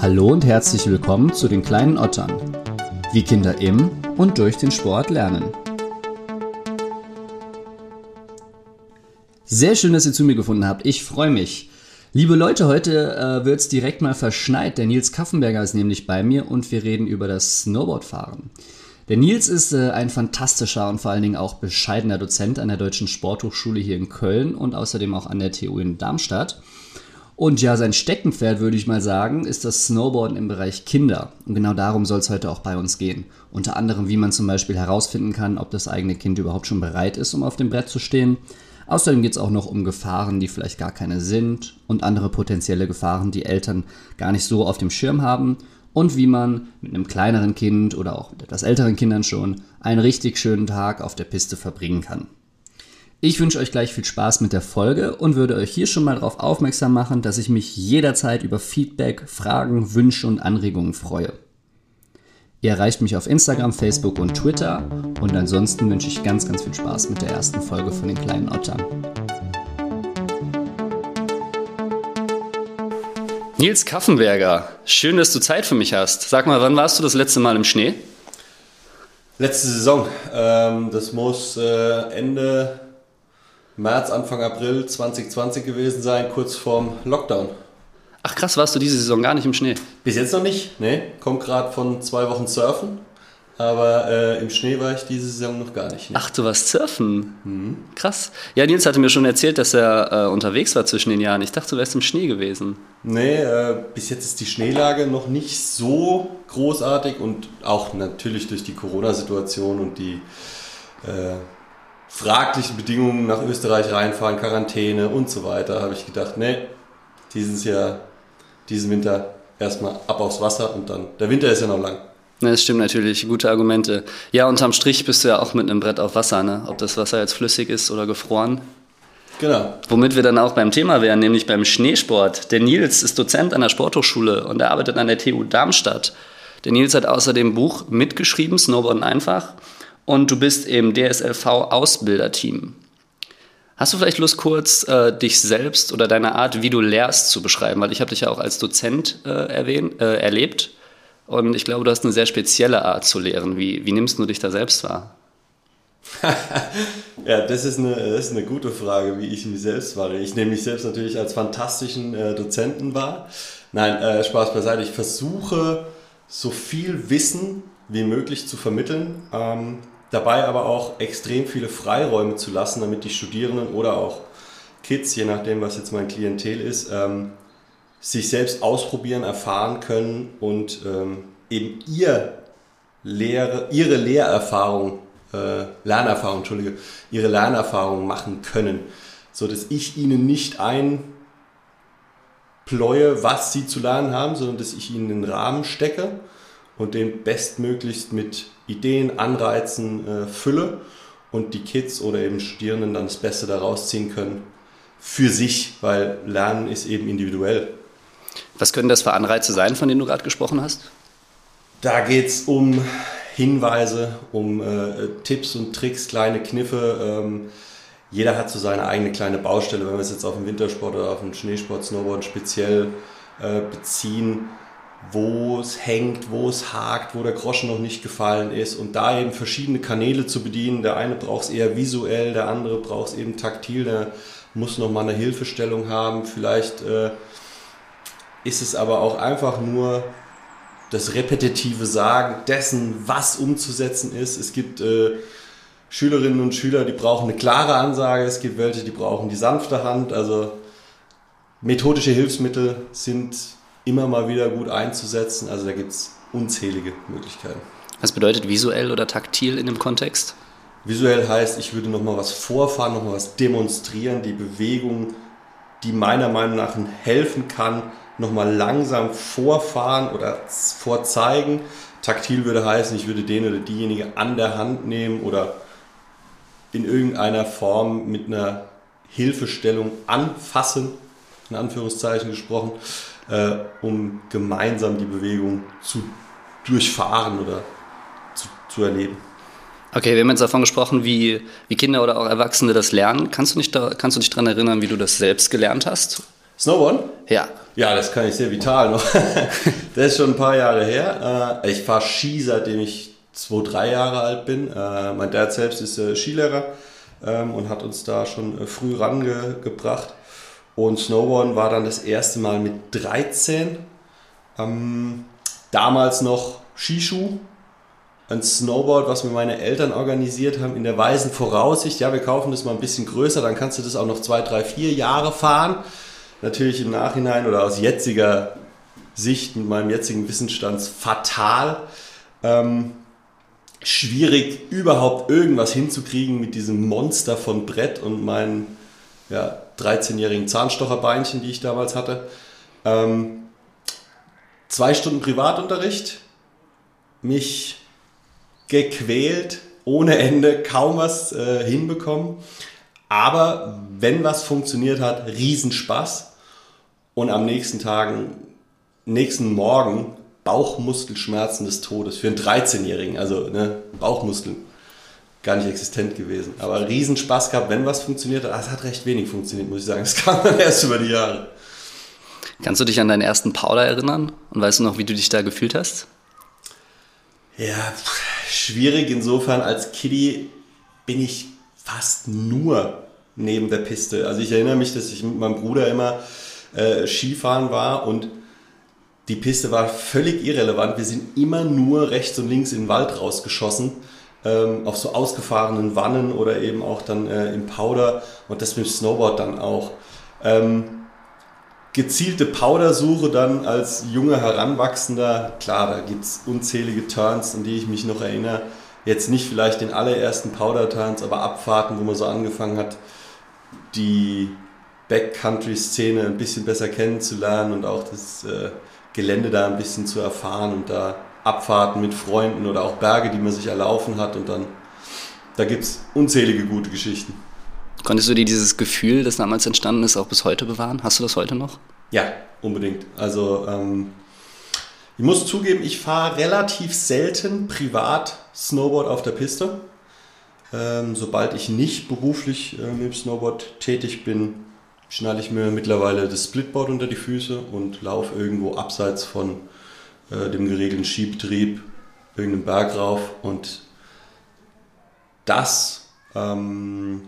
Hallo und herzlich willkommen zu den kleinen Ottern. Wie Kinder im und durch den Sport lernen. Sehr schön, dass ihr zu mir gefunden habt. Ich freue mich. Liebe Leute, heute äh, wird es direkt mal verschneit. Der Nils Kaffenberger ist nämlich bei mir und wir reden über das Snowboardfahren. Der Nils ist äh, ein fantastischer und vor allen Dingen auch bescheidener Dozent an der Deutschen Sporthochschule hier in Köln und außerdem auch an der TU in Darmstadt. Und ja, sein Steckenpferd, würde ich mal sagen, ist das Snowboarden im Bereich Kinder. Und genau darum soll es heute auch bei uns gehen. Unter anderem, wie man zum Beispiel herausfinden kann, ob das eigene Kind überhaupt schon bereit ist, um auf dem Brett zu stehen. Außerdem geht es auch noch um Gefahren, die vielleicht gar keine sind und andere potenzielle Gefahren, die Eltern gar nicht so auf dem Schirm haben und wie man mit einem kleineren Kind oder auch mit etwas älteren Kindern schon einen richtig schönen Tag auf der Piste verbringen kann. Ich wünsche euch gleich viel Spaß mit der Folge und würde euch hier schon mal darauf aufmerksam machen, dass ich mich jederzeit über Feedback, Fragen, Wünsche und Anregungen freue. Ihr erreicht mich auf Instagram, Facebook und Twitter und ansonsten wünsche ich ganz, ganz viel Spaß mit der ersten Folge von den kleinen Ottern. Nils Kaffenberger, schön, dass du Zeit für mich hast. Sag mal, wann warst du das letzte Mal im Schnee? Letzte Saison. Ähm, das muss äh, Ende März, Anfang April 2020 gewesen sein, kurz vorm Lockdown. Ach krass, warst du diese Saison gar nicht im Schnee? Bis jetzt noch nicht, ne? Kommt gerade von zwei Wochen Surfen aber äh, im Schnee war ich diese Saison noch gar nicht. Ne? Ach, du warst surfen? Mhm. Krass. Ja, Nils hatte mir schon erzählt, dass er äh, unterwegs war zwischen den Jahren. Ich dachte, du wärst im Schnee gewesen. Nee, äh, bis jetzt ist die Schneelage noch nicht so großartig und auch natürlich durch die Corona-Situation und die äh, fraglichen Bedingungen nach Österreich reinfahren, Quarantäne und so weiter, habe ich gedacht, nee, dieses Jahr, diesen Winter erstmal ab aufs Wasser und dann, der Winter ist ja noch lang. Das stimmt natürlich, gute Argumente. Ja, unterm Strich bist du ja auch mit einem Brett auf Wasser, ne? ob das Wasser jetzt flüssig ist oder gefroren. Genau. Womit wir dann auch beim Thema wären, nämlich beim Schneesport. Der Nils ist Dozent an der Sporthochschule und er arbeitet an der TU Darmstadt. Der Nils hat außerdem Buch mitgeschrieben, Snowboarden einfach. Und du bist im DSLV Ausbilderteam. Hast du vielleicht Lust, kurz äh, dich selbst oder deine Art, wie du lehrst, zu beschreiben? Weil ich habe dich ja auch als Dozent äh, erwähnt, äh, erlebt. Und ich glaube, du hast eine sehr spezielle Art zu lehren. Wie, wie nimmst du dich da selbst wahr? ja, das ist, eine, das ist eine gute Frage, wie ich mich selbst wahrnehme. Ich nehme mich selbst natürlich als fantastischen äh, Dozenten wahr. Nein, äh, Spaß beiseite. Ich versuche, so viel Wissen wie möglich zu vermitteln, ähm, dabei aber auch extrem viele Freiräume zu lassen, damit die Studierenden oder auch Kids, je nachdem, was jetzt mein Klientel ist, ähm, sich selbst ausprobieren, erfahren können und ähm, eben ihr Lehre, ihre Lehrerfahrung, äh, Lernerfahrung, Entschuldige, ihre Lernerfahrung machen können, so dass ich ihnen nicht einpläue, was sie zu lernen haben, sondern dass ich ihnen den Rahmen stecke und den bestmöglichst mit Ideen, Anreizen äh, fülle und die Kids oder eben Studierenden dann das Beste daraus ziehen können für sich, weil Lernen ist eben individuell. Was können das für Anreize sein, von denen du gerade gesprochen hast? Da geht es um Hinweise, um äh, Tipps und Tricks, kleine Kniffe. Ähm, jeder hat so seine eigene kleine Baustelle. Wenn wir es jetzt auf den Wintersport oder auf den Schneesport, Snowboard speziell äh, beziehen, wo es hängt, wo es hakt, wo der Groschen noch nicht gefallen ist und da eben verschiedene Kanäle zu bedienen. Der eine braucht es eher visuell, der andere braucht es eben taktil, der muss noch mal eine Hilfestellung haben, vielleicht äh, ist es aber auch einfach nur das repetitive Sagen dessen, was umzusetzen ist. Es gibt äh, Schülerinnen und Schüler, die brauchen eine klare Ansage, es gibt welche, die brauchen die sanfte Hand. Also methodische Hilfsmittel sind immer mal wieder gut einzusetzen. Also da gibt es unzählige Möglichkeiten. Was bedeutet visuell oder taktil in dem Kontext? Visuell heißt, ich würde nochmal was vorfahren, nochmal was demonstrieren, die Bewegung, die meiner Meinung nach helfen kann, nochmal langsam vorfahren oder vorzeigen. Taktil würde heißen, ich würde den oder diejenige an der Hand nehmen oder in irgendeiner Form mit einer Hilfestellung anfassen, in Anführungszeichen gesprochen, äh, um gemeinsam die Bewegung zu durchfahren oder zu, zu erleben. Okay, wir haben jetzt davon gesprochen, wie, wie Kinder oder auch Erwachsene das lernen. Kannst du, nicht da, kannst du dich daran erinnern, wie du das selbst gelernt hast? Snowboard? Ja. Ja, das kann ich sehr vital noch. das ist schon ein paar Jahre her. Äh, ich fahre Ski, seitdem ich zwei, drei Jahre alt bin. Äh, mein Dad selbst ist äh, Skilehrer ähm, und hat uns da schon früh rangebracht. Und Snowboarden war dann das erste Mal mit 13. Ähm, damals noch Skischuh, ein Snowboard, was mir meine Eltern organisiert haben, in der weisen Voraussicht, ja, wir kaufen das mal ein bisschen größer, dann kannst du das auch noch zwei, drei, vier Jahre fahren. Natürlich im Nachhinein oder aus jetziger Sicht, mit meinem jetzigen Wissensstand, fatal. Ähm, schwierig, überhaupt irgendwas hinzukriegen mit diesem Monster von Brett und meinen ja, 13-jährigen Zahnstocherbeinchen, die ich damals hatte. Ähm, zwei Stunden Privatunterricht, mich gequält, ohne Ende, kaum was äh, hinbekommen. Aber wenn was funktioniert hat, Riesenspaß. Und am nächsten Tagen, nächsten Morgen Bauchmuskelschmerzen des Todes für einen 13-Jährigen. Also ne, Bauchmuskeln gar nicht existent gewesen. Aber Riesenspaß gehabt, wenn was funktioniert hat. Es hat recht wenig funktioniert, muss ich sagen. Es kam dann erst über die Jahre. Kannst du dich an deinen ersten Powder erinnern? Und weißt du noch, wie du dich da gefühlt hast? Ja, schwierig insofern. Als Kiddie bin ich fast nur neben der Piste. Also ich erinnere mich, dass ich mit meinem Bruder immer äh, Skifahren war und die Piste war völlig irrelevant. Wir sind immer nur rechts und links in den Wald rausgeschossen, ähm, auf so ausgefahrenen Wannen oder eben auch dann äh, im Powder und das mit dem Snowboard dann auch. Ähm, gezielte Powdersuche dann als junger Heranwachsender, klar, da gibt es unzählige Turns, an die ich mich noch erinnere. Jetzt nicht vielleicht den allerersten Powder-Turns, aber Abfahrten, wo man so angefangen hat, die Backcountry-Szene ein bisschen besser kennenzulernen und auch das äh, Gelände da ein bisschen zu erfahren und da Abfahrten mit Freunden oder auch Berge, die man sich erlaufen hat und dann, da gibt es unzählige gute Geschichten. Konntest du dir dieses Gefühl, das damals entstanden ist, auch bis heute bewahren? Hast du das heute noch? Ja, unbedingt. Also ähm, ich muss zugeben, ich fahre relativ selten privat Snowboard auf der Piste. Ähm, sobald ich nicht beruflich äh, mit dem Snowboard tätig bin, schnalle ich mir mittlerweile das Splitboard unter die Füße und laufe irgendwo abseits von äh, dem geregelten Skibetrieb irgendeinen Berg rauf und das ähm,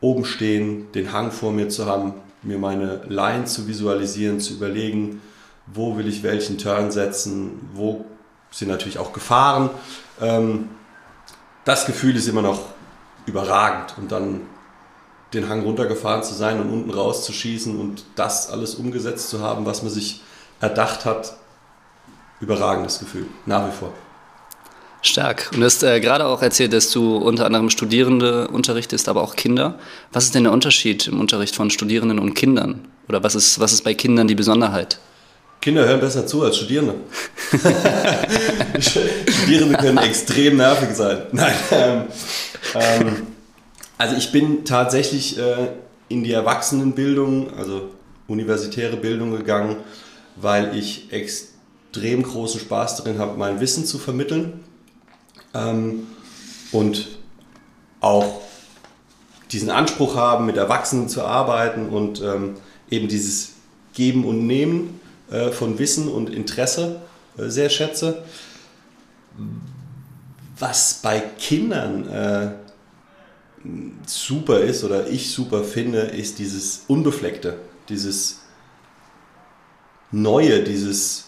oben stehen, den Hang vor mir zu haben, mir meine Line zu visualisieren, zu überlegen, wo will ich welchen Turn setzen, wo sind natürlich auch Gefahren. Ähm, das Gefühl ist immer noch überragend und dann den Hang runtergefahren zu sein und unten rauszuschießen und das alles umgesetzt zu haben, was man sich erdacht hat, überragendes Gefühl, nach wie vor. Stark. Und du hast äh, gerade auch erzählt, dass du unter anderem Studierende unterrichtest, aber auch Kinder. Was ist denn der Unterschied im Unterricht von Studierenden und Kindern? Oder was ist, was ist bei Kindern die Besonderheit? Kinder hören besser zu als Studierende. Studierende können extrem nervig sein. Nein. Ähm, ähm, also ich bin tatsächlich äh, in die Erwachsenenbildung, also universitäre Bildung gegangen, weil ich extrem großen Spaß darin habe, mein Wissen zu vermitteln ähm, und auch diesen Anspruch haben, mit Erwachsenen zu arbeiten und ähm, eben dieses Geben und Nehmen äh, von Wissen und Interesse äh, sehr schätze. Was bei Kindern äh, super ist oder ich super finde, ist dieses Unbefleckte, dieses Neue, dieses,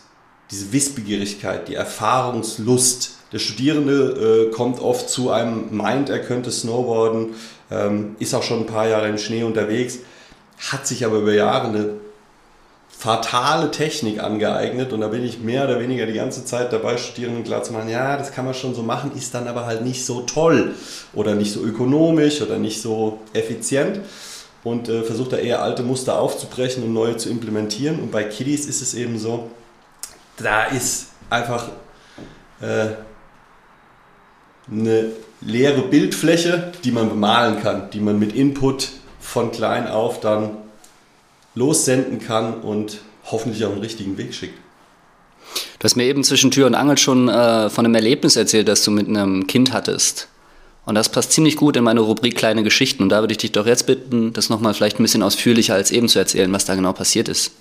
diese Wissbegierigkeit, die Erfahrungslust, der Studierende äh, kommt oft zu einem, meint, er könnte Snowboarden, ähm, ist auch schon ein paar Jahre im Schnee unterwegs, hat sich aber über Jahre eine fatale Technik angeeignet und da bin ich mehr oder weniger die ganze Zeit dabei, Studierenden klar zu machen, ja, das kann man schon so machen, ist dann aber halt nicht so toll oder nicht so ökonomisch oder nicht so effizient und äh, versucht da eher alte Muster aufzubrechen und neue zu implementieren. Und bei Kiddies ist es eben so, da ist einfach äh, eine leere Bildfläche, die man bemalen kann, die man mit Input von klein auf dann lossenden kann und hoffentlich auf den richtigen Weg schickt. Du hast mir eben zwischen Tür und Angel schon äh, von einem Erlebnis erzählt, das du mit einem Kind hattest. Und das passt ziemlich gut in meine Rubrik kleine Geschichten. Und da würde ich dich doch jetzt bitten, das nochmal vielleicht ein bisschen ausführlicher als eben zu erzählen, was da genau passiert ist.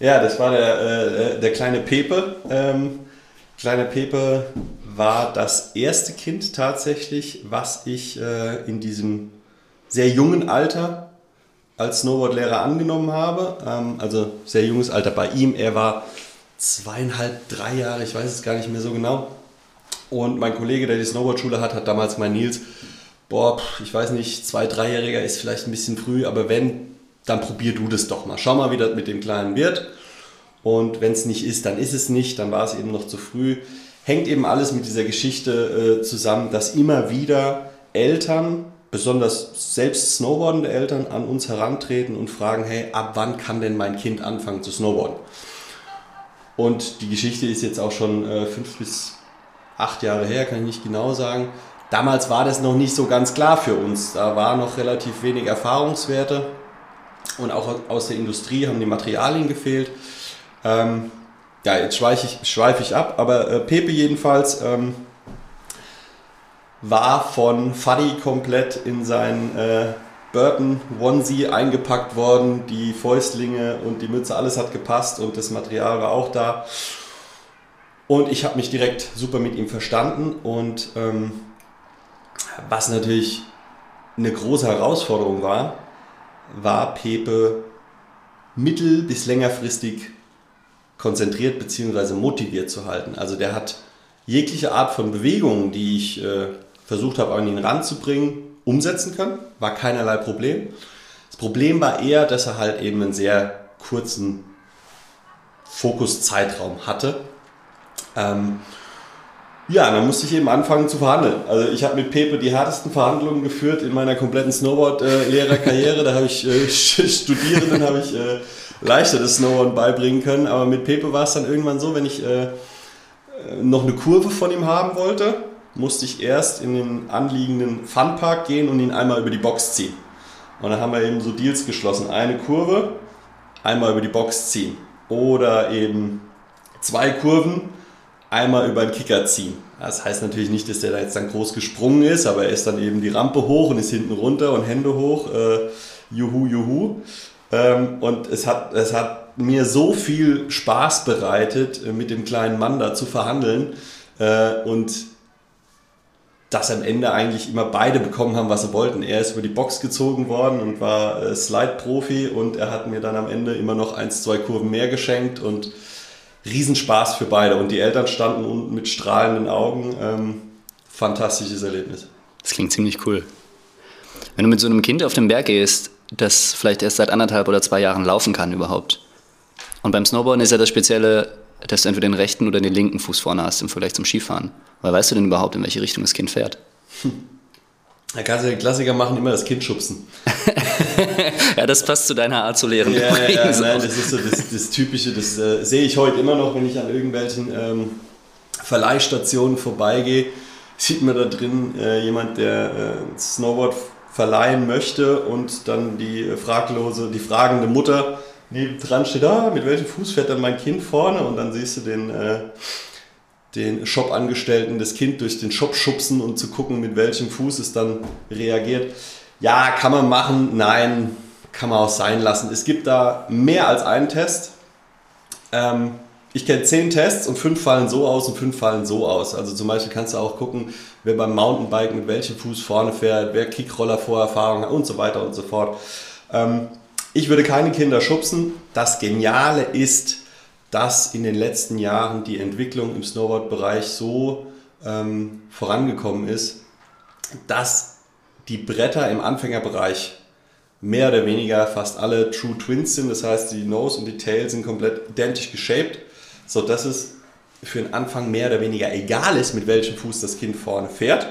Ja, das war der, äh, der kleine Pepe. Ähm, kleine Pepe war das erste Kind tatsächlich, was ich äh, in diesem sehr jungen Alter als Snowboardlehrer angenommen habe. Ähm, also sehr junges Alter bei ihm. Er war zweieinhalb, drei Jahre, ich weiß es gar nicht mehr so genau. Und mein Kollege, der die Snowboardschule hat, hat damals mein Nils, boah, ich weiß nicht, zwei, dreijähriger ist vielleicht ein bisschen früh, aber wenn, dann probier du das doch mal. Schau mal, wie das mit dem Kleinen wird. Und wenn es nicht ist, dann ist es nicht, dann war es eben noch zu früh. Hängt eben alles mit dieser Geschichte äh, zusammen, dass immer wieder Eltern besonders selbst snowboardende Eltern an uns herantreten und fragen, hey, ab wann kann denn mein Kind anfangen zu snowboarden? Und die Geschichte ist jetzt auch schon äh, fünf bis acht Jahre her, kann ich nicht genau sagen. Damals war das noch nicht so ganz klar für uns. Da war noch relativ wenig Erfahrungswerte und auch aus der Industrie haben die Materialien gefehlt. Ähm, ja, jetzt schweife ich, schweif ich ab, aber äh, Pepe jedenfalls ähm, war von Fuddy komplett in sein äh, Burton Onesie eingepackt worden. Die Fäustlinge und die Mütze, alles hat gepasst und das Material war auch da. Und ich habe mich direkt super mit ihm verstanden und ähm, was natürlich eine große Herausforderung war, war Pepe mittel- bis längerfristig konzentriert bzw. motiviert zu halten. Also der hat jegliche Art von Bewegungen, die ich äh, versucht habe, an ihn ranzubringen, umsetzen können. War keinerlei Problem. Das Problem war eher, dass er halt eben einen sehr kurzen Fokuszeitraum hatte. Ähm, ja, dann musste ich eben anfangen zu verhandeln. Also ich habe mit Pepe die härtesten Verhandlungen geführt in meiner kompletten Snowboard-Lehrerkarriere. da habe ich äh, Studierenden habe ich äh, leichter das Snowboard beibringen können. Aber mit Pepe war es dann irgendwann so, wenn ich äh, noch eine Kurve von ihm haben wollte, musste ich erst in den anliegenden Funpark gehen und ihn einmal über die Box ziehen. Und dann haben wir eben so Deals geschlossen. Eine Kurve, einmal über die Box ziehen. Oder eben zwei Kurven, einmal über den Kicker ziehen. Das heißt natürlich nicht, dass der da jetzt dann groß gesprungen ist, aber er ist dann eben die Rampe hoch und ist hinten runter und Hände hoch. Äh, juhu, juhu. Ähm, und es hat, es hat mir so viel Spaß bereitet, äh, mit dem kleinen Mann da zu verhandeln. Äh, und dass am Ende eigentlich immer beide bekommen haben, was sie wollten. Er ist über die Box gezogen worden und war äh, Slide-Profi und er hat mir dann am Ende immer noch eins, zwei Kurven mehr geschenkt und Riesenspaß für beide. Und die Eltern standen unten mit strahlenden Augen. Ähm, fantastisches Erlebnis. Das klingt ziemlich cool. Wenn du mit so einem Kind auf den Berg gehst, das vielleicht erst seit anderthalb oder zwei Jahren laufen kann überhaupt. Und beim Snowboarden ist ja das Spezielle, dass du entweder den rechten oder den linken Fuß vorne hast im Vergleich zum Skifahren. Weil weißt du denn überhaupt, in welche Richtung das Kind fährt? Da kannst du den Klassiker machen, immer das Kind schubsen. ja, das passt zu deiner Art zu lehren. Ja, ja, ja nein, das ist so das, das Typische, das äh, sehe ich heute immer noch, wenn ich an irgendwelchen ähm, Verleihstationen vorbeigehe. Sieht man da drin äh, jemand, der äh, Snowboard verleihen möchte und dann die fraglose, die fragende Mutter neben dran steht, ah, mit welchem Fuß fährt dann mein Kind vorne? Und dann siehst du den äh, den Shop-Angestellten das Kind durch den Shop schubsen und zu gucken, mit welchem Fuß es dann reagiert. Ja, kann man machen, nein, kann man auch sein lassen. Es gibt da mehr als einen Test. Ähm, ich kenne zehn Tests und fünf fallen so aus und fünf fallen so aus. Also zum Beispiel kannst du auch gucken, wer beim Mountainbike mit welchem Fuß vorne fährt, wer Kickroller Vorerfahrung hat und so weiter und so fort. Ähm, ich würde keine Kinder schubsen. Das Geniale ist, dass in den letzten Jahren die Entwicklung im Snowboard-Bereich so ähm, vorangekommen ist, dass die Bretter im Anfängerbereich mehr oder weniger fast alle True Twins sind. Das heißt, die Nose und die Tail sind komplett identisch geshaped, sodass es für den Anfang mehr oder weniger egal ist, mit welchem Fuß das Kind vorne fährt.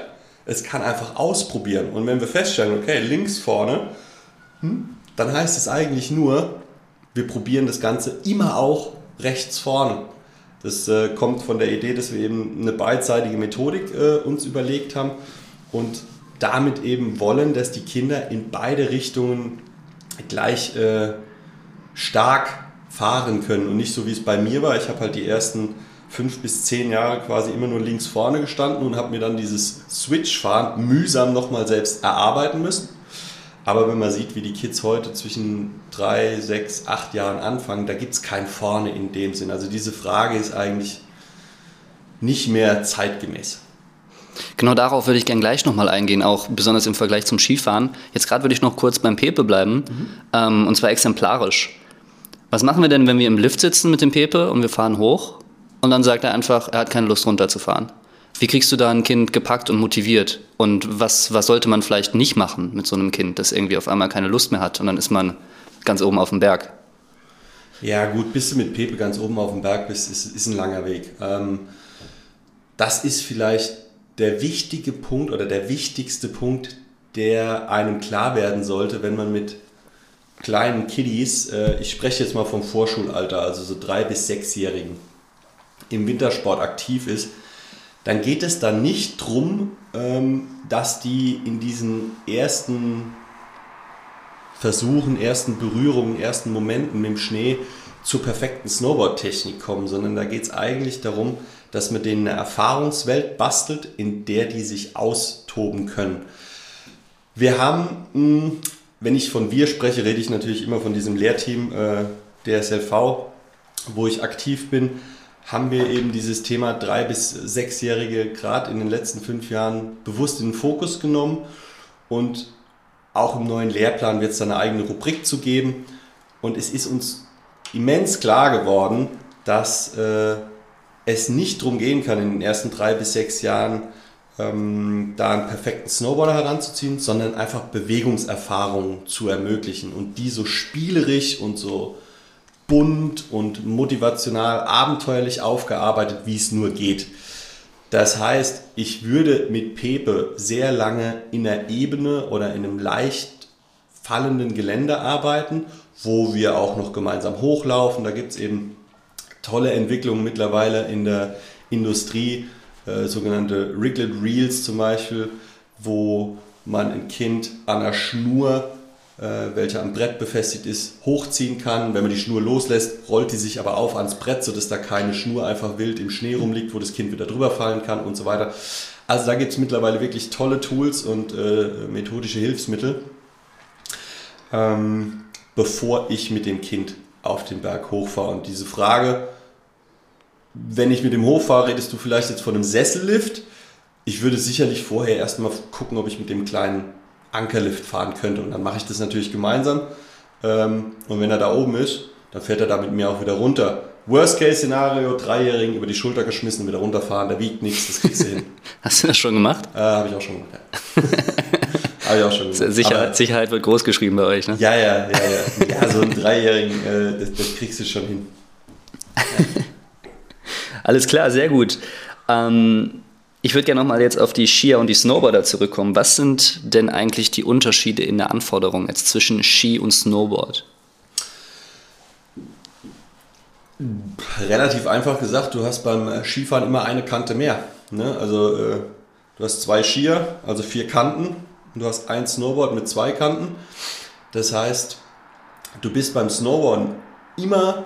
Es kann einfach ausprobieren. Und wenn wir feststellen, okay, links vorne, hm, dann heißt es eigentlich nur, wir probieren das Ganze immer auch rechts vorne. Das äh, kommt von der Idee, dass wir eben eine beidseitige Methodik äh, uns überlegt haben und damit eben wollen, dass die Kinder in beide Richtungen gleich äh, stark fahren können und nicht so wie es bei mir war. Ich habe halt die ersten fünf bis zehn Jahre quasi immer nur links vorne gestanden und habe mir dann dieses Switch-Fahren mühsam nochmal selbst erarbeiten müssen. Aber wenn man sieht, wie die Kids heute zwischen drei, sechs, acht Jahren anfangen, da gibt es kein Vorne in dem Sinn. Also diese Frage ist eigentlich nicht mehr zeitgemäß. Genau darauf würde ich gerne gleich nochmal eingehen, auch besonders im Vergleich zum Skifahren. Jetzt gerade würde ich noch kurz beim Pepe bleiben, mhm. ähm, und zwar exemplarisch. Was machen wir denn, wenn wir im Lift sitzen mit dem Pepe und wir fahren hoch und dann sagt er einfach, er hat keine Lust runterzufahren? Wie kriegst du da ein Kind gepackt und motiviert? Und was, was sollte man vielleicht nicht machen mit so einem Kind, das irgendwie auf einmal keine Lust mehr hat und dann ist man ganz oben auf dem Berg? Ja, gut, bis du mit Pepe ganz oben auf dem Berg bist, ist, ist ein langer Weg. Ähm, das ist vielleicht der wichtige Punkt oder der wichtigste Punkt, der einem klar werden sollte, wenn man mit kleinen Kiddies, äh, ich spreche jetzt mal vom Vorschulalter, also so drei bis sechsjährigen, im Wintersport aktiv ist, dann geht es da nicht darum, ähm, dass die in diesen ersten Versuchen, ersten Berührungen, ersten Momenten dem Schnee zur perfekten Snowboard-Technik kommen, sondern da geht es eigentlich darum, dass man denen eine Erfahrungswelt bastelt, in der die sich austoben können. Wir haben, hm, wenn ich von wir spreche, rede ich natürlich immer von diesem Lehrteam äh, der SLV, wo ich aktiv bin, haben wir eben dieses Thema drei bis sechsjährige gerade in den letzten fünf Jahren bewusst in den Fokus genommen und auch im neuen Lehrplan wird es da eine eigene Rubrik zu geben und es ist uns immens klar geworden, dass äh, es nicht darum gehen kann, in den ersten drei bis sechs Jahren ähm, da einen perfekten Snowboarder heranzuziehen, sondern einfach Bewegungserfahrungen zu ermöglichen und die so spielerisch und so bunt und motivational, abenteuerlich aufgearbeitet, wie es nur geht. Das heißt, ich würde mit Pepe sehr lange in der Ebene oder in einem leicht fallenden Gelände arbeiten, wo wir auch noch gemeinsam hochlaufen. Da gibt es eben tolle Entwicklungen mittlerweile in der Industrie, äh, sogenannte Riglet Reels zum Beispiel, wo man ein Kind an einer Schnur, äh, welche am Brett befestigt ist, hochziehen kann. Wenn man die Schnur loslässt, rollt die sich aber auf ans Brett, sodass da keine Schnur einfach wild im Schnee rumliegt, wo das Kind wieder drüber fallen kann und so weiter. Also da gibt es mittlerweile wirklich tolle Tools und äh, methodische Hilfsmittel, ähm, bevor ich mit dem Kind auf den Berg hochfahre. Und diese Frage, wenn ich mit dem hochfahre, redest du vielleicht jetzt von einem Sessellift. Ich würde sicherlich vorher erstmal gucken, ob ich mit dem kleinen Ankerlift fahren könnte. Und dann mache ich das natürlich gemeinsam. Ähm, und wenn er da oben ist, dann fährt er da mit mir auch wieder runter. Worst-Case-Szenario, Dreijährigen über die Schulter geschmissen, wieder runterfahren, da wiegt nichts, das kriegst du hin. Hast du das schon gemacht? Äh, Habe ich auch schon gemacht, ja. Habe ich auch schon gemacht. Sicherheit, Sicherheit wird groß geschrieben bei euch, ne? Ja, ja, ja, ja. Ja, so einen Dreijährigen, äh, das, das, kriegst du schon hin. Ja. Alles klar, sehr gut. Ähm, ich würde gerne nochmal jetzt auf die Skier und die Snowboarder zurückkommen. Was sind denn eigentlich die Unterschiede in der Anforderung jetzt zwischen Ski und Snowboard? Relativ einfach gesagt, du hast beim Skifahren immer eine Kante mehr. Ne? Also äh, du hast zwei Skier, also vier Kanten. Du hast ein Snowboard mit zwei Kanten. Das heißt, du bist beim Snowboarden immer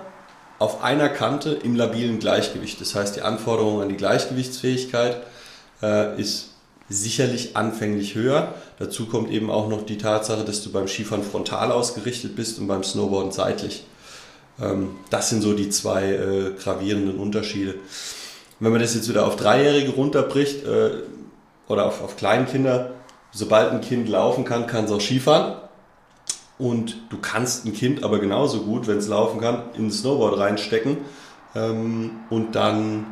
auf einer Kante im labilen Gleichgewicht. Das heißt, die Anforderung an die Gleichgewichtsfähigkeit äh, ist sicherlich anfänglich höher. Dazu kommt eben auch noch die Tatsache, dass du beim Skifahren frontal ausgerichtet bist und beim Snowboarden seitlich. Ähm, das sind so die zwei äh, gravierenden Unterschiede. Wenn man das jetzt wieder auf Dreijährige runterbricht äh, oder auf, auf Kleinkinder, sobald ein Kind laufen kann, kann es auch Skifahren. Und du kannst ein Kind aber genauso gut, wenn es laufen kann, in ein Snowboard reinstecken ähm, und dann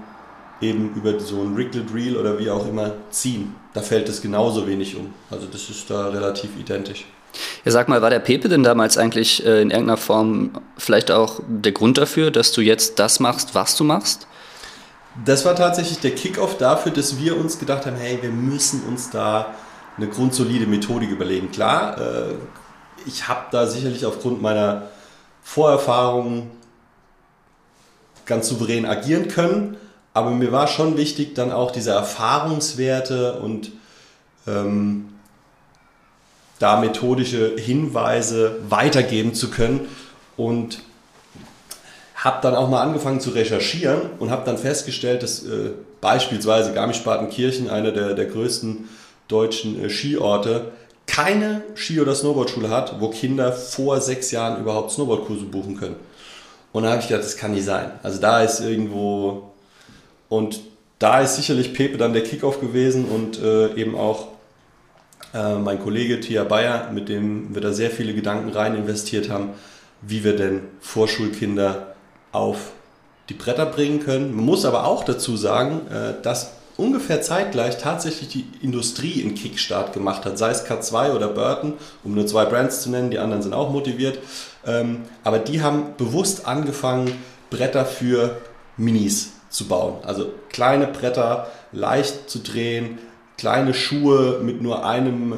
eben über so ein Riglet Reel oder wie auch immer ziehen. Da fällt es genauso wenig um. Also das ist da relativ identisch. Ja, sag mal, war der Pepe denn damals eigentlich äh, in irgendeiner Form vielleicht auch der Grund dafür, dass du jetzt das machst, was du machst? Das war tatsächlich der Kickoff dafür, dass wir uns gedacht haben, hey, wir müssen uns da eine grundsolide Methodik überlegen. Klar, äh, ich habe da sicherlich aufgrund meiner Vorerfahrungen ganz souverän agieren können, aber mir war schon wichtig, dann auch diese Erfahrungswerte und ähm, da methodische Hinweise weitergeben zu können. Und habe dann auch mal angefangen zu recherchieren und habe dann festgestellt, dass äh, beispielsweise Garmisch-Partenkirchen, einer der, der größten deutschen äh, Skiorte, keine Ski- oder Snowboardschule hat, wo Kinder vor sechs Jahren überhaupt Snowboardkurse buchen können. Und da habe ich gedacht, das kann nicht sein. Also da ist irgendwo und da ist sicherlich Pepe dann der Kickoff gewesen und äh, eben auch äh, mein Kollege Tia Bayer, mit dem wir da sehr viele Gedanken rein investiert haben, wie wir denn Vorschulkinder auf die Bretter bringen können. Man muss aber auch dazu sagen, äh, dass ungefähr zeitgleich tatsächlich die Industrie einen Kickstart gemacht hat, sei es K2 oder Burton, um nur zwei Brands zu nennen, die anderen sind auch motiviert. Ähm, aber die haben bewusst angefangen, Bretter für Minis zu bauen. Also kleine Bretter, leicht zu drehen, kleine Schuhe mit nur einem äh,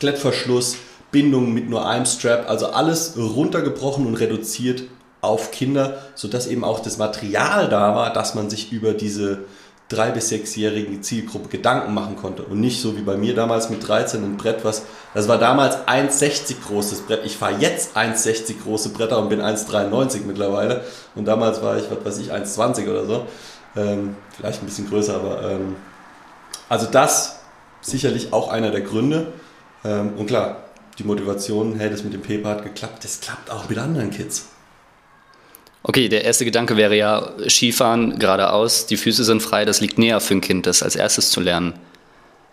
Klettverschluss, Bindungen mit nur einem Strap, also alles runtergebrochen und reduziert auf Kinder, sodass eben auch das Material da war, dass man sich über diese drei- bis sechsjährigen Zielgruppe Gedanken machen konnte. Und nicht so wie bei mir damals mit 13 ein Brett, was, das war damals 1,60 großes Brett. Ich fahre jetzt 1,60 große Bretter und bin 1,93 mittlerweile. Und damals war ich, was weiß ich, 1,20 oder so. Ähm, vielleicht ein bisschen größer, aber ähm, also das sicherlich auch einer der Gründe. Ähm, und klar, die Motivation, hey, das mit dem Paper hat geklappt, das klappt auch mit anderen Kids. Okay, der erste Gedanke wäre ja Skifahren geradeaus, die Füße sind frei, das liegt näher für ein Kind, das als erstes zu lernen.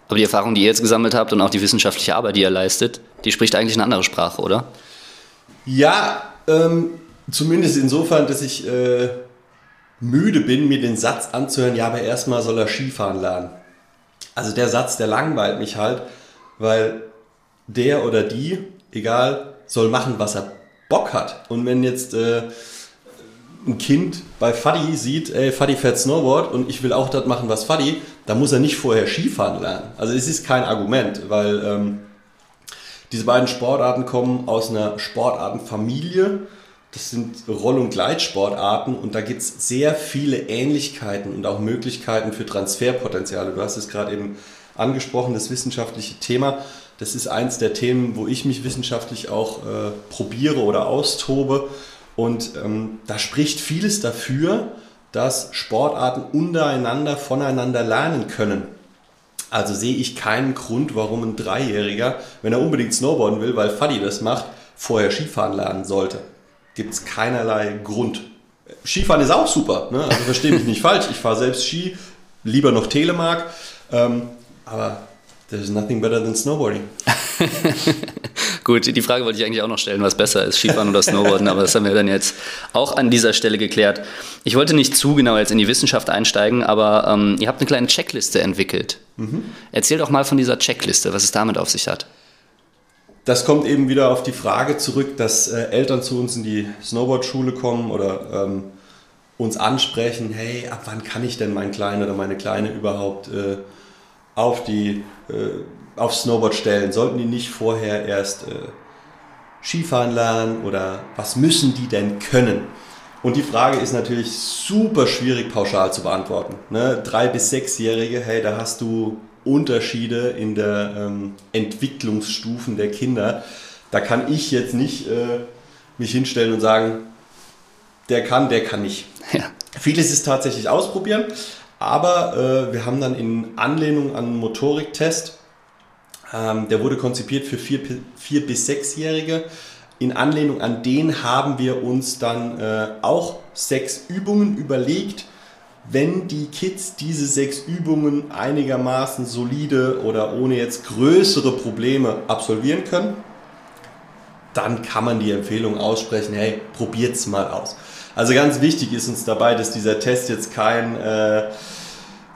Aber die Erfahrung, die ihr jetzt gesammelt habt und auch die wissenschaftliche Arbeit, die ihr leistet, die spricht eigentlich eine andere Sprache, oder? Ja, ähm, zumindest insofern, dass ich äh, müde bin, mir den Satz anzuhören, ja, aber erstmal soll er Skifahren lernen. Also der Satz, der langweilt mich halt, weil der oder die, egal, soll machen, was er Bock hat. Und wenn jetzt äh, ein Kind bei Fadi sieht, ey, Fadi fährt Snowboard und ich will auch das machen, was Fadi, dann muss er nicht vorher Skifahren lernen. Also es ist kein Argument, weil ähm, diese beiden Sportarten kommen aus einer Sportartenfamilie. Das sind Roll- und Gleitsportarten und da gibt es sehr viele Ähnlichkeiten und auch Möglichkeiten für Transferpotenziale. Du hast es gerade eben angesprochen, das wissenschaftliche Thema. Das ist eins der Themen, wo ich mich wissenschaftlich auch äh, probiere oder austobe. Und ähm, da spricht vieles dafür, dass Sportarten untereinander voneinander lernen können. Also sehe ich keinen Grund, warum ein Dreijähriger, wenn er unbedingt Snowboarden will, weil Fadi das macht, vorher Skifahren lernen sollte. Gibt es keinerlei Grund. Skifahren ist auch super, ne? also verstehe mich nicht falsch. Ich fahre selbst Ski, lieber noch Telemark, ähm, aber there's nothing better than snowboarding. Gut, die Frage wollte ich eigentlich auch noch stellen, was besser ist, Skifahren oder Snowboarden, aber das haben wir dann jetzt auch an dieser Stelle geklärt. Ich wollte nicht zu genau jetzt in die Wissenschaft einsteigen, aber ähm, ihr habt eine kleine Checkliste entwickelt. Mhm. Erzähl doch mal von dieser Checkliste, was es damit auf sich hat. Das kommt eben wieder auf die Frage zurück, dass äh, Eltern zu uns in die Snowboardschule kommen oder ähm, uns ansprechen, hey, ab wann kann ich denn mein Kleiner oder meine Kleine überhaupt äh, auf die äh, auf Snowboard stellen? Sollten die nicht vorher erst äh, Skifahren lernen oder was müssen die denn können? Und die Frage ist natürlich super schwierig pauschal zu beantworten. Ne? Drei- bis sechsjährige, hey, da hast du Unterschiede in der ähm, Entwicklungsstufen der Kinder. Da kann ich jetzt nicht äh, mich hinstellen und sagen, der kann, der kann nicht. Ja. Vieles ist tatsächlich ausprobieren, aber äh, wir haben dann in Anlehnung an einen Motoriktest der wurde konzipiert für vier, vier bis sechsjährige. In Anlehnung an den haben wir uns dann äh, auch sechs Übungen überlegt. Wenn die Kids diese sechs Übungen einigermaßen solide oder ohne jetzt größere Probleme absolvieren können, dann kann man die Empfehlung aussprechen, hey, probiert's mal aus. Also ganz wichtig ist uns dabei, dass dieser Test jetzt kein äh,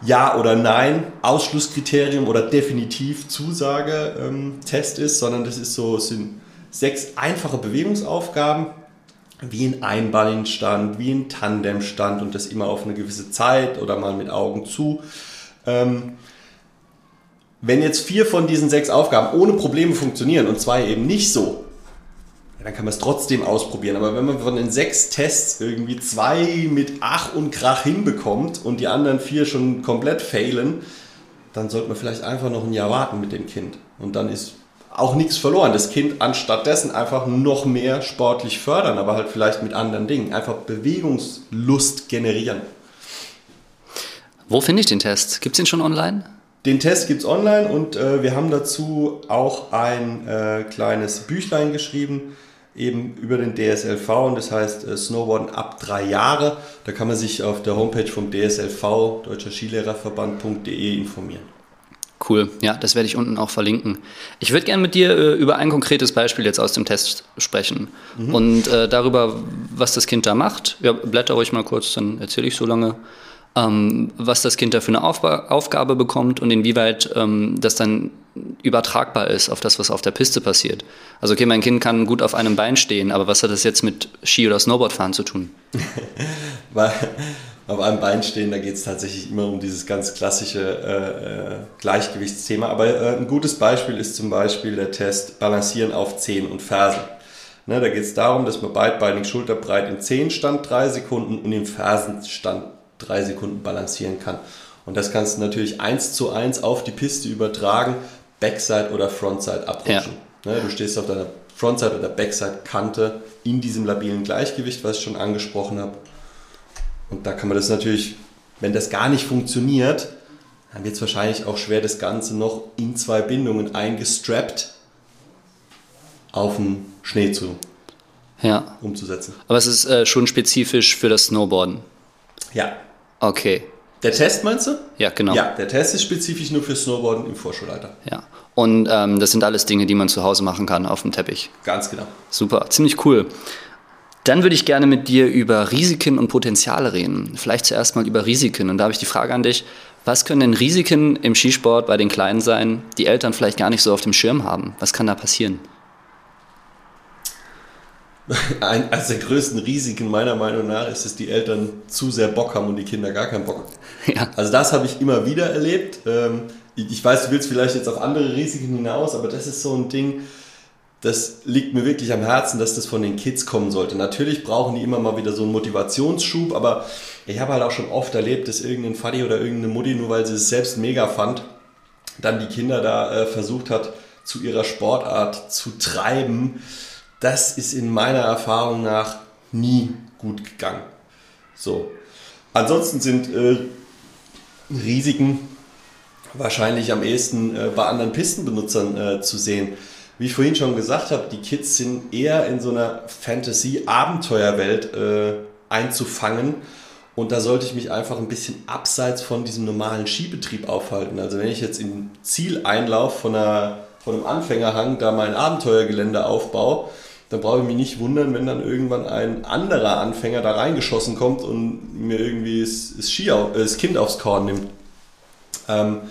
ja oder Nein Ausschlusskriterium oder definitiv Zusage ähm, Test ist, sondern das ist so, es sind sechs einfache Bewegungsaufgaben, wie ein Einbeinstand, wie ein Tandemstand und das immer auf eine gewisse Zeit oder mal mit Augen zu. Ähm, wenn jetzt vier von diesen sechs Aufgaben ohne Probleme funktionieren und zwei eben nicht so, dann kann man es trotzdem ausprobieren. Aber wenn man von den sechs Tests irgendwie zwei mit Ach und Krach hinbekommt und die anderen vier schon komplett failen, dann sollte man vielleicht einfach noch ein Jahr warten mit dem Kind. Und dann ist auch nichts verloren. Das Kind anstattdessen einfach noch mehr sportlich fördern, aber halt vielleicht mit anderen Dingen. Einfach Bewegungslust generieren. Wo finde ich den Test? Gibt es den schon online? Den Test gibt es online und äh, wir haben dazu auch ein äh, kleines Büchlein geschrieben, eben über den DSLV und das heißt äh, Snowboarden ab drei Jahre. Da kann man sich auf der Homepage vom DSLV, Deutscher Skilehrerverband.de informieren. Cool, ja, das werde ich unten auch verlinken. Ich würde gerne mit dir äh, über ein konkretes Beispiel jetzt aus dem Test sprechen mhm. und äh, darüber, was das Kind da macht. Ja, blätter ruhig mal kurz, dann erzähle ich so lange, ähm, was das Kind da für eine Aufba Aufgabe bekommt und inwieweit ähm, das dann übertragbar ist auf das, was auf der Piste passiert. Also okay, mein Kind kann gut auf einem Bein stehen, aber was hat das jetzt mit Ski- oder Snowboardfahren zu tun? Weil auf einem Bein stehen, da geht es tatsächlich immer um dieses ganz klassische äh, äh, Gleichgewichtsthema. Aber äh, ein gutes Beispiel ist zum Beispiel der Test Balancieren auf Zehen und Fersen. Ne, da geht es darum, dass man beidbeinig schulterbreit im Zehenstand drei Sekunden und im Fersenstand drei Sekunden balancieren kann. Und das kannst du natürlich eins zu eins auf die Piste übertragen, Backside oder Frontside abrutschen. Ja. Ne, du stehst auf deiner Frontside oder Backside-Kante in diesem labilen Gleichgewicht, was ich schon angesprochen habe und da kann man das natürlich, wenn das gar nicht funktioniert, dann wird es wahrscheinlich auch schwer, das Ganze noch in zwei Bindungen eingestrappt auf den Schnee zu ja. umzusetzen. Aber es ist äh, schon spezifisch für das Snowboarden. Ja. Okay. Der Test meinst du? Ja, genau. Ja, der Test ist spezifisch nur für Snowboarden im Vorschulleiter. Ja. Und ähm, das sind alles Dinge, die man zu Hause machen kann auf dem Teppich. Ganz genau. Super, ziemlich cool. Dann würde ich gerne mit dir über Risiken und Potenziale reden. Vielleicht zuerst mal über Risiken. Und da habe ich die Frage an dich, was können denn Risiken im Skisport bei den Kleinen sein, die Eltern vielleicht gar nicht so auf dem Schirm haben? Was kann da passieren? Ein, eines der größten Risiken meiner Meinung nach ist, dass die Eltern zu sehr Bock haben und die Kinder gar keinen Bock haben. Ja. Also das habe ich immer wieder erlebt. Ähm, ich weiß, du willst vielleicht jetzt auf andere Risiken hinaus, aber das ist so ein Ding, das liegt mir wirklich am Herzen, dass das von den Kids kommen sollte. Natürlich brauchen die immer mal wieder so einen Motivationsschub, aber ich habe halt auch schon oft erlebt, dass irgendein Faddy oder irgendeine Mutti, nur weil sie es selbst mega fand, dann die Kinder da äh, versucht hat, zu ihrer Sportart zu treiben. Das ist in meiner Erfahrung nach nie gut gegangen. So. Ansonsten sind äh, Risiken wahrscheinlich am ehesten äh, bei anderen Pistenbenutzern äh, zu sehen wie ich vorhin schon gesagt habe, die Kids sind eher in so einer Fantasy-Abenteuerwelt äh, einzufangen. Und da sollte ich mich einfach ein bisschen abseits von diesem normalen Skibetrieb aufhalten. Also wenn ich jetzt im Zieleinlauf von, einer, von einem Anfängerhang da mein Abenteuergelände aufbaue, dann brauche ich mich nicht wundern, wenn dann irgendwann ein anderer Anfänger da reingeschossen kommt und mir irgendwie das, das, Ski, das Kind aufs Korn nimmt. Ähm,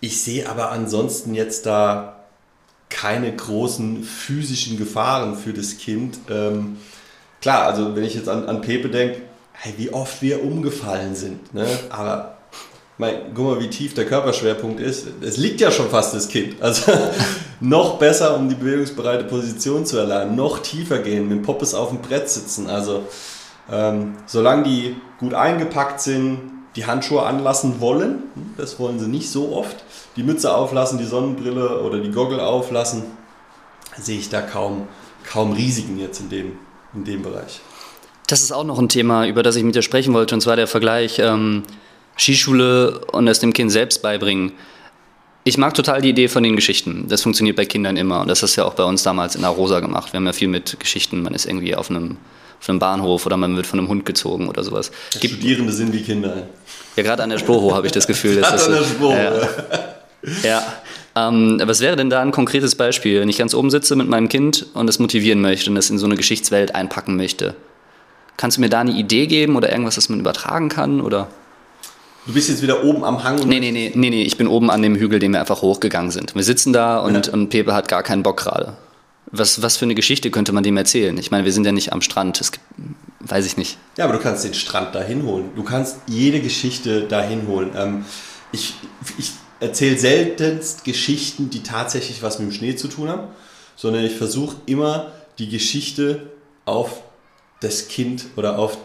ich sehe aber ansonsten jetzt da keine großen physischen Gefahren für das Kind. Ähm, klar, also wenn ich jetzt an, an Pepe denke, hey, wie oft wir umgefallen sind. Ne? Aber mein, guck mal, wie tief der Körperschwerpunkt ist. Es liegt ja schon fast das Kind. Also noch besser, um die bewegungsbereite Position zu erlernen. Noch tiefer gehen, mit dem Poppes auf dem Brett sitzen. Also ähm, solange die gut eingepackt sind, die Handschuhe anlassen wollen, hm, das wollen sie nicht so oft, die Mütze auflassen, die Sonnenbrille oder die Goggle auflassen, sehe ich da kaum, kaum Risiken jetzt in dem, in dem Bereich. Das ist auch noch ein Thema, über das ich mit dir sprechen wollte, und zwar der Vergleich ähm, Skischule und es dem Kind selbst beibringen. Ich mag total die Idee von den Geschichten. Das funktioniert bei Kindern immer. Und das ist ja auch bei uns damals in Arosa gemacht. Wir haben ja viel mit Geschichten. Man ist irgendwie auf einem, auf einem Bahnhof oder man wird von einem Hund gezogen oder sowas. Gibt, Studierende sind wie Kinder. Ja, gerade an der Sporo habe ich das Gefühl. Gerade an der Sporo. Ja. Ja, ähm, was wäre denn da ein konkretes Beispiel, wenn ich ganz oben sitze mit meinem Kind und es motivieren möchte und es in so eine Geschichtswelt einpacken möchte? Kannst du mir da eine Idee geben oder irgendwas, das man übertragen kann? Oder? Du bist jetzt wieder oben am Hang? Und nee, nee, nee, nee, nee, ich bin oben an dem Hügel, den wir einfach hochgegangen sind. Wir sitzen da und, ja. und Pepe hat gar keinen Bock gerade. Was, was für eine Geschichte könnte man dem erzählen? Ich meine, wir sind ja nicht am Strand, das gibt, weiß ich nicht. Ja, aber du kannst den Strand dahin holen. Du kannst jede Geschichte dahin holen. Ähm, ich, ich erzähle seltenst Geschichten, die tatsächlich was mit dem Schnee zu tun haben, sondern ich versuche immer die Geschichte auf das Kind oder auf,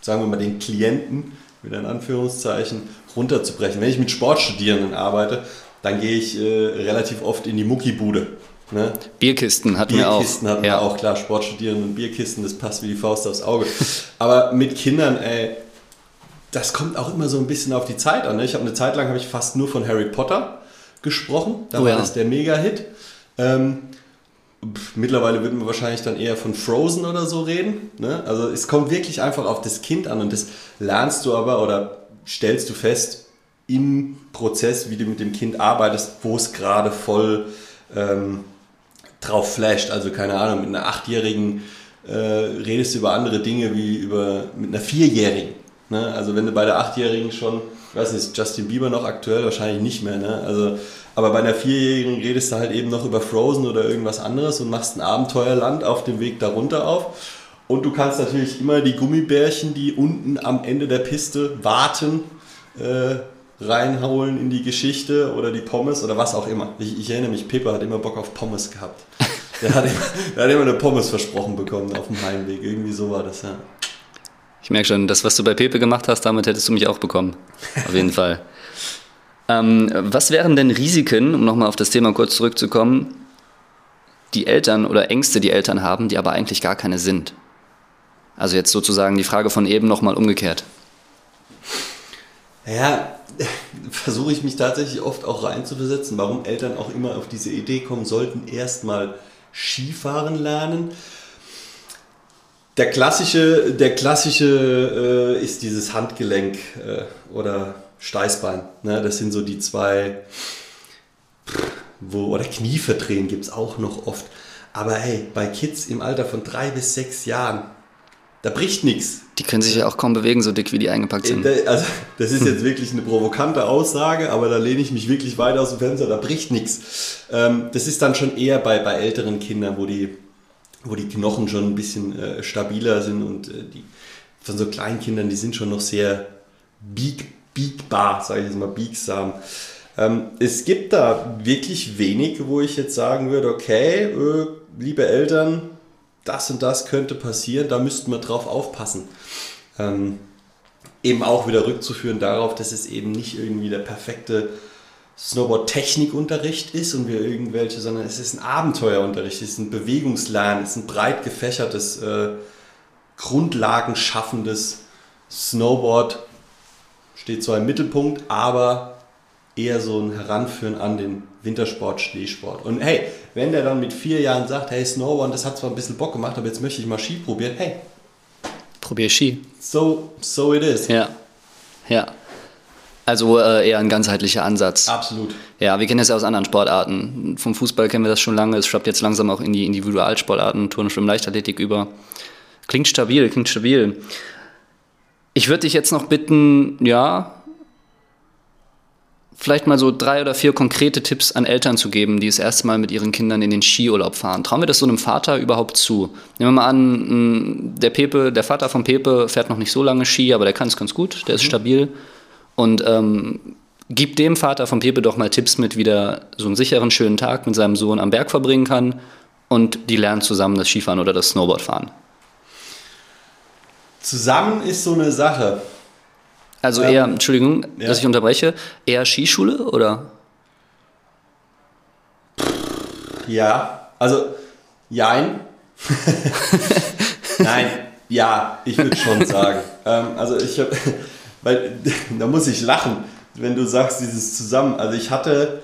sagen wir mal, den Klienten, wieder in Anführungszeichen, runterzubrechen. Wenn ich mit Sportstudierenden arbeite, dann gehe ich äh, relativ oft in die Muckibude. Ne? Bierkisten hatten wir auch. Bierkisten hatten ja. wir auch, klar, Sportstudierende und Bierkisten, das passt wie die Faust aufs Auge. Aber mit Kindern, ey, das kommt auch immer so ein bisschen auf die Zeit an. Ne? Ich habe eine Zeit lang habe ich fast nur von Harry Potter gesprochen. Da oh, war ja. das der Mega-Hit. Ähm, mittlerweile würden wir wahrscheinlich dann eher von Frozen oder so reden. Ne? Also es kommt wirklich einfach auf das Kind an und das lernst du aber oder stellst du fest im Prozess, wie du mit dem Kind arbeitest, wo es gerade voll ähm, drauf flasht. Also keine Ahnung, mit einer Achtjährigen äh, redest du über andere Dinge wie über mit einer Vierjährigen. Ne? Also wenn du bei der Achtjährigen schon, ich weiß nicht, ist Justin Bieber noch aktuell? Wahrscheinlich nicht mehr. Ne? Also, aber bei einer Vierjährigen redest du halt eben noch über Frozen oder irgendwas anderes und machst ein Abenteuerland auf dem Weg darunter auf. Und du kannst natürlich immer die Gummibärchen, die unten am Ende der Piste warten, äh, reinholen in die Geschichte oder die Pommes oder was auch immer. Ich, ich erinnere mich, Pippa hat immer Bock auf Pommes gehabt. Der hat, immer, der hat immer eine Pommes versprochen bekommen auf dem Heimweg. Irgendwie so war das, ja. Ich merke schon, das, was du bei Pepe gemacht hast, damit hättest du mich auch bekommen. Auf jeden Fall. Ähm, was wären denn Risiken, um nochmal auf das Thema kurz zurückzukommen, die Eltern oder Ängste, die Eltern haben, die aber eigentlich gar keine sind? Also jetzt sozusagen die Frage von eben nochmal umgekehrt. Ja, versuche ich mich tatsächlich oft auch reinzuversetzen, warum Eltern auch immer auf diese Idee kommen sollten, erstmal Skifahren lernen. Der klassische, der klassische äh, ist dieses Handgelenk äh, oder Steißbein. Ne? Das sind so die zwei, wo, oder Knieverdrehen gibt es auch noch oft. Aber hey, bei Kids im Alter von drei bis sechs Jahren, da bricht nichts. Die können sich ja auch kaum bewegen, so dick wie die eingepackt sind. Äh, also, das ist jetzt wirklich eine provokante Aussage, aber da lehne ich mich wirklich weit aus dem Fenster, da bricht nichts. Ähm, das ist dann schon eher bei, bei älteren Kindern, wo die, wo die Knochen schon ein bisschen äh, stabiler sind und äh, die von so kleinen Kindern, die sind schon noch sehr bieg, biegbar, sage ich jetzt mal, biegsam. Ähm, es gibt da wirklich wenig, wo ich jetzt sagen würde, okay, äh, liebe Eltern, das und das könnte passieren, da müssten wir drauf aufpassen. Ähm, eben auch wieder rückzuführen darauf, dass es eben nicht irgendwie der perfekte Snowboard-Technikunterricht ist und wir irgendwelche, sondern es ist ein Abenteuerunterricht, es ist ein Bewegungslernen, es ist ein breit gefächertes, äh, grundlagenschaffendes Snowboard, steht zwar im Mittelpunkt, aber eher so ein Heranführen an den Wintersport, Schneesport. Und hey, wenn der dann mit vier Jahren sagt, hey, Snowboard, das hat zwar ein bisschen Bock gemacht, aber jetzt möchte ich mal Ski probieren, hey. Probier Ski. So, so it is. Ja, ja. Also äh, eher ein ganzheitlicher Ansatz. Absolut. Ja, wir kennen das ja aus anderen Sportarten. Vom Fußball kennen wir das schon lange. Es schwappt jetzt langsam auch in die Individualsportarten, Turn, Schwimmen, Leichtathletik über. Klingt stabil, klingt stabil. Ich würde dich jetzt noch bitten, ja, vielleicht mal so drei oder vier konkrete Tipps an Eltern zu geben, die das erste Mal mit ihren Kindern in den Skiurlaub fahren. Trauen wir das so einem Vater überhaupt zu? Nehmen wir mal an, der Pepe, der Vater von Pepe fährt noch nicht so lange Ski, aber der kann es ganz gut, der ist mhm. stabil. Und ähm, gib dem Vater von Pepe doch mal Tipps mit, wie der so einen sicheren, schönen Tag mit seinem Sohn am Berg verbringen kann und die lernen zusammen das Skifahren oder das Snowboardfahren. Zusammen ist so eine Sache. Also eher, ähm, Entschuldigung, ja. dass ich unterbreche, eher Skischule oder? Ja, also jein. Nein, ja, ich würde schon sagen. ähm, also ich habe, weil da muss ich lachen, wenn du sagst, dieses zusammen. Also ich hatte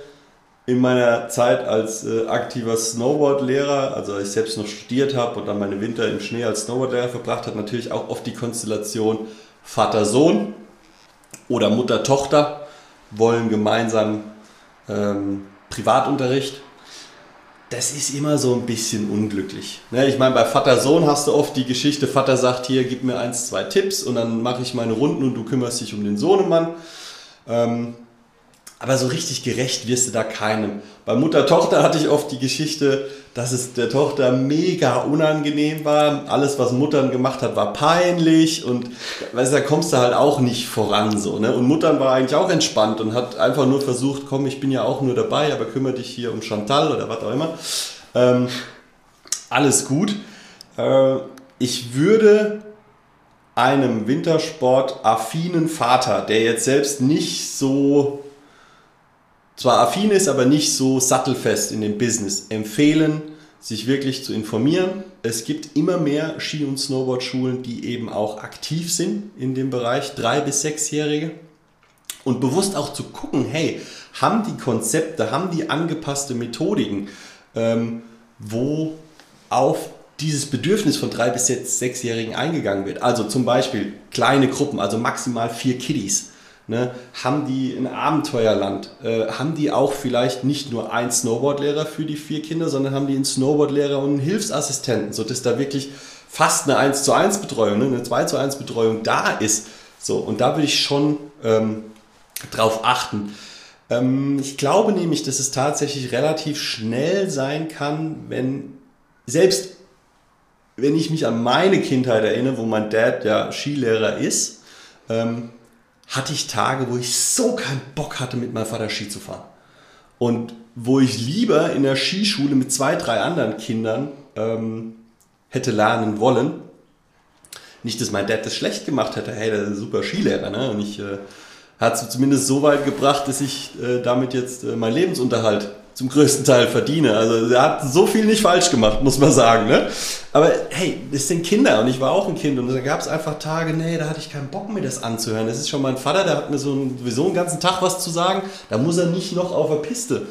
in meiner Zeit als äh, aktiver Snowboardlehrer, also als ich selbst noch studiert habe und dann meine Winter im Schnee als Snowboardlehrer verbracht habe, natürlich auch oft die Konstellation Vater-Sohn oder Mutter-Tochter wollen gemeinsam ähm, Privatunterricht. Das ist immer so ein bisschen unglücklich. Ne? Ich meine, bei Vater-Sohn hast du oft die Geschichte, Vater sagt hier, gib mir eins, zwei Tipps und dann mache ich meine Runden und du kümmerst dich um den Sohnemann. Ähm, aber so richtig gerecht wirst du da keinem. Bei Mutter-Tochter hatte ich oft die Geschichte, dass es der Tochter mega unangenehm war. Alles, was Muttern gemacht hat, war peinlich und weißt, da kommst du halt auch nicht voran so. Ne? Und Muttern war eigentlich auch entspannt und hat einfach nur versucht, komm, ich bin ja auch nur dabei, aber kümmere dich hier um Chantal oder was auch immer. Ähm, alles gut. Äh, ich würde einem Wintersport affinen Vater, der jetzt selbst nicht so zwar affin ist, aber nicht so sattelfest in dem Business, empfehlen, sich wirklich zu informieren. Es gibt immer mehr Ski- und Snowboardschulen, die eben auch aktiv sind in dem Bereich, drei- bis sechsjährige. Und bewusst auch zu gucken, hey, haben die Konzepte, haben die angepasste Methodiken, ähm, wo auf dieses Bedürfnis von drei bis sechsjährigen eingegangen wird. Also zum Beispiel kleine Gruppen, also maximal vier Kiddies Ne? Haben die ein Abenteuerland? Äh, haben die auch vielleicht nicht nur einen Snowboardlehrer für die vier Kinder, sondern haben die einen Snowboardlehrer und einen Hilfsassistenten, sodass da wirklich fast eine 1 zu 1 Betreuung, ne? eine 2 zu 1 Betreuung da ist. So, und da würde ich schon ähm, drauf achten. Ähm, ich glaube nämlich, dass es tatsächlich relativ schnell sein kann, wenn selbst wenn ich mich an meine Kindheit erinnere, wo mein Dad ja Skilehrer ist, ähm, hatte ich Tage, wo ich so keinen Bock hatte, mit meinem Vater Ski zu fahren. Und wo ich lieber in der Skischule mit zwei, drei anderen Kindern ähm, hätte lernen wollen. Nicht, dass mein Dad das schlecht gemacht hätte, hey, der ist ein super Skilehrer. Ne? Und ich äh, hat es zumindest so weit gebracht, dass ich äh, damit jetzt äh, meinen Lebensunterhalt zum größten Teil verdiene. Also er hat so viel nicht falsch gemacht, muss man sagen. Ne? Aber hey, das sind Kinder und ich war auch ein Kind und da gab es einfach Tage, nee, da hatte ich keinen Bock mir das anzuhören. Das ist schon mein Vater, der hat mir so einen, sowieso einen ganzen Tag was zu sagen. Da muss er nicht noch auf der Piste.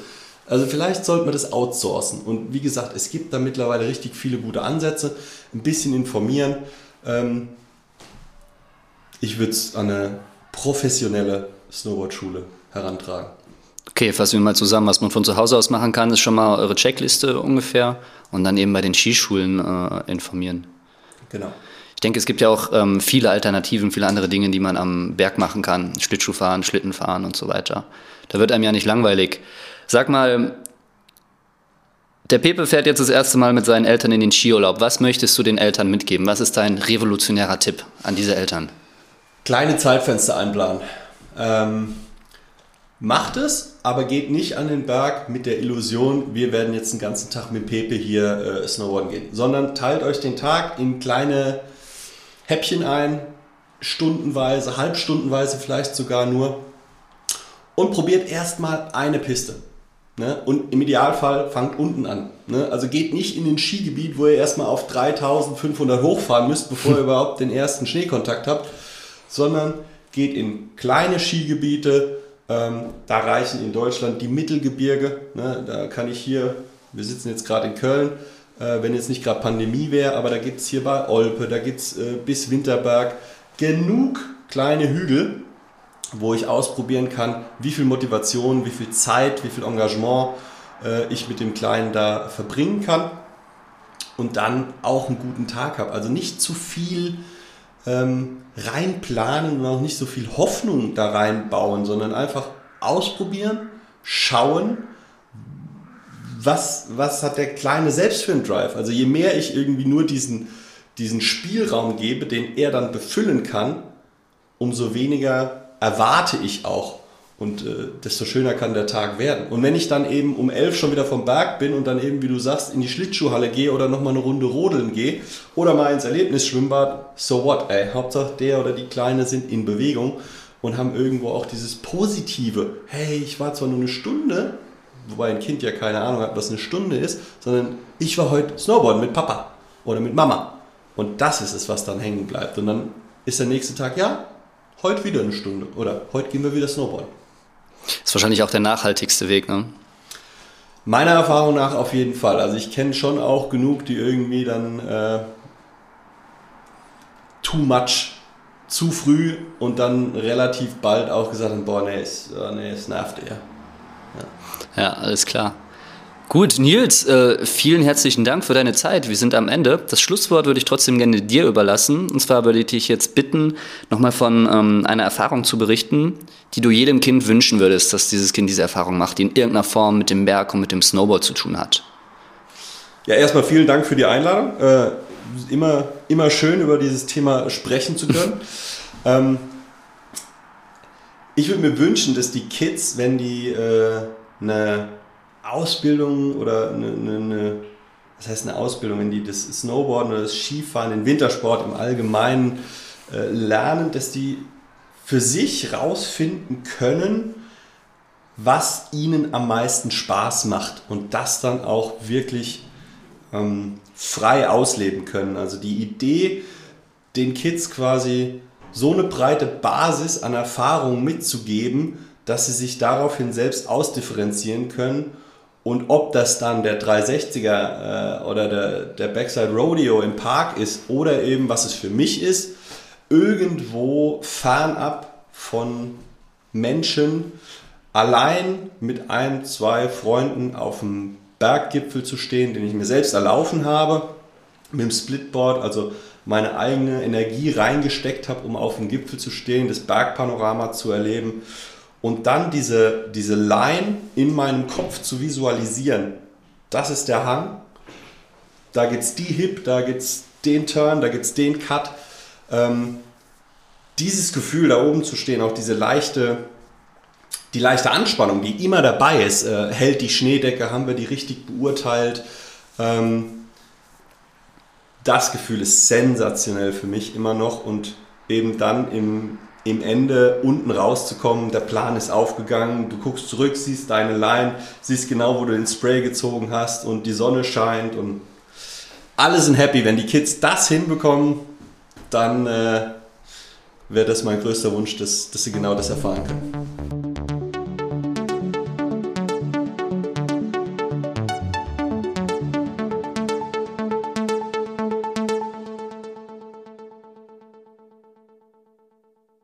Also vielleicht sollte man das outsourcen. Und wie gesagt, es gibt da mittlerweile richtig viele gute Ansätze. Ein bisschen informieren. Ähm, ich würde es an eine professionelle Snowboardschule herantragen. Okay, fassen wir mal zusammen, was man von zu Hause aus machen kann, ist schon mal eure Checkliste ungefähr und dann eben bei den Skischulen äh, informieren. Genau. Ich denke, es gibt ja auch ähm, viele Alternativen, viele andere Dinge, die man am Berg machen kann. Schlittschuhfahren, Schlittenfahren und so weiter. Da wird einem ja nicht langweilig. Sag mal, der Pepe fährt jetzt das erste Mal mit seinen Eltern in den Skiurlaub. Was möchtest du den Eltern mitgeben? Was ist dein revolutionärer Tipp an diese Eltern? Kleine Zeitfenster einplanen. Ähm, Macht es, aber geht nicht an den Berg mit der Illusion, wir werden jetzt den ganzen Tag mit Pepe hier äh, snowboarden gehen, sondern teilt euch den Tag in kleine Häppchen ein, stundenweise, halbstundenweise vielleicht sogar nur und probiert erstmal eine Piste. Ne? Und im Idealfall fangt unten an. Ne? Also geht nicht in den Skigebiet, wo ihr erstmal auf 3500 hochfahren müsst, bevor ihr überhaupt den ersten Schneekontakt habt, sondern geht in kleine Skigebiete, ähm, da reichen in Deutschland die Mittelgebirge. Ne? Da kann ich hier, wir sitzen jetzt gerade in Köln, äh, wenn jetzt nicht gerade Pandemie wäre, aber da gibt es hier bei Olpe, da gibt es äh, bis Winterberg genug kleine Hügel, wo ich ausprobieren kann, wie viel Motivation, wie viel Zeit, wie viel Engagement äh, ich mit dem Kleinen da verbringen kann und dann auch einen guten Tag habe. Also nicht zu viel ähm, reinplanen und auch nicht so viel Hoffnung da reinbauen, sondern einfach ausprobieren, schauen, was, was hat der Kleine selbst für einen Drive. Also je mehr ich irgendwie nur diesen, diesen Spielraum gebe, den er dann befüllen kann, umso weniger erwarte ich auch und äh, desto schöner kann der Tag werden. Und wenn ich dann eben um elf schon wieder vom Berg bin und dann eben, wie du sagst, in die Schlittschuhhalle gehe oder nochmal eine Runde rodeln gehe oder mal ins Erlebnisschwimmbad, so what, ey. Hauptsache der oder die Kleine sind in Bewegung und haben irgendwo auch dieses Positive. Hey, ich war zwar nur eine Stunde, wobei ein Kind ja keine Ahnung hat, was eine Stunde ist, sondern ich war heute Snowboarden mit Papa oder mit Mama. Und das ist es, was dann hängen bleibt. Und dann ist der nächste Tag, ja, heute wieder eine Stunde oder heute gehen wir wieder Snowboarden. Ist wahrscheinlich auch der nachhaltigste Weg, ne? Meiner Erfahrung nach auf jeden Fall. Also ich kenne schon auch genug, die irgendwie dann äh, too much, zu früh und dann relativ bald auch gesagt haben, boah, nee, es, nee, es nervt eher. Ja. ja, alles klar. Gut, Nils, äh, vielen herzlichen Dank für deine Zeit. Wir sind am Ende. Das Schlusswort würde ich trotzdem gerne dir überlassen. Und zwar würde ich dich jetzt bitten, nochmal von ähm, einer Erfahrung zu berichten, die du jedem Kind wünschen würdest, dass dieses Kind diese Erfahrung macht, die in irgendeiner Form mit dem Berg und mit dem Snowboard zu tun hat. Ja, erstmal vielen Dank für die Einladung. Äh, immer, immer schön, über dieses Thema sprechen zu können. ähm, ich würde mir wünschen, dass die Kids, wenn die äh, eine Ausbildung oder eine, eine, eine, was heißt eine Ausbildung, wenn die das Snowboarden oder das Skifahren, den Wintersport im Allgemeinen äh, lernen, dass die für sich rausfinden können, was ihnen am meisten Spaß macht und das dann auch wirklich ähm, frei ausleben können. Also die Idee, den Kids quasi so eine breite Basis an Erfahrung mitzugeben, dass sie sich daraufhin selbst ausdifferenzieren können. Und ob das dann der 360er äh, oder der, der Backside Rodeo im Park ist oder eben was es für mich ist, irgendwo fernab von Menschen, allein mit ein, zwei Freunden auf dem Berggipfel zu stehen, den ich mir selbst erlaufen habe, mit dem Splitboard, also meine eigene Energie reingesteckt habe, um auf dem Gipfel zu stehen, das Bergpanorama zu erleben und dann diese, diese Line in meinem Kopf zu visualisieren. Das ist der Hang, da gibt es die Hip, da gibt es den Turn, da gibt es den Cut. Ähm, dieses Gefühl, da oben zu stehen, auch diese leichte, die leichte Anspannung, die immer dabei ist, äh, hält die Schneedecke, haben wir die richtig beurteilt. Ähm, das Gefühl ist sensationell für mich immer noch und eben dann im, im Ende unten rauszukommen, der Plan ist aufgegangen, du guckst zurück, siehst deine Line, siehst genau, wo du den Spray gezogen hast und die Sonne scheint und alle sind happy. Wenn die Kids das hinbekommen, dann äh, wäre das mein größter Wunsch, dass, dass sie genau das erfahren können.